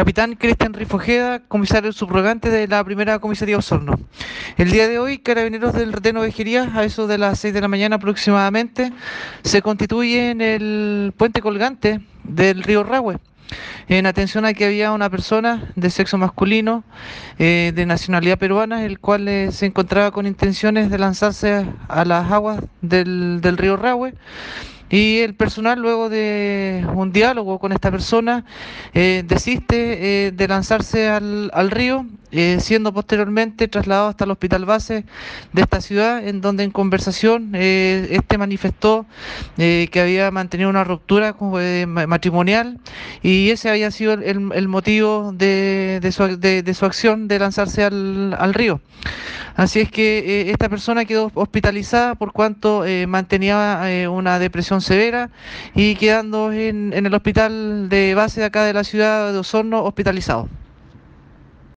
Capitán Cristian Rifojeda, comisario subrogante de la primera comisaría Osorno. El día de hoy, carabineros del reteno Vejería, a eso de las 6 de la mañana aproximadamente, se constituye en el puente colgante del río Rahue. En atención a que había una persona de sexo masculino, eh, de nacionalidad peruana, el cual eh, se encontraba con intenciones de lanzarse a las aguas del, del río Rahue y el personal, luego de un diálogo con esta persona, eh, desiste eh, de lanzarse al, al río, eh, siendo posteriormente trasladado hasta el hospital base de esta ciudad, en donde en conversación este manifestó que había mantenido una ruptura matrimonial y ese había sido el, el motivo de, de, su, de, de, su, acción de lanzarse al, al río. Así es que esta persona quedó hospitalizada por cuanto mantenía una depresión severa y quedando en, en el hospital de base de acá de la ciudad de Osorno hospitalizado.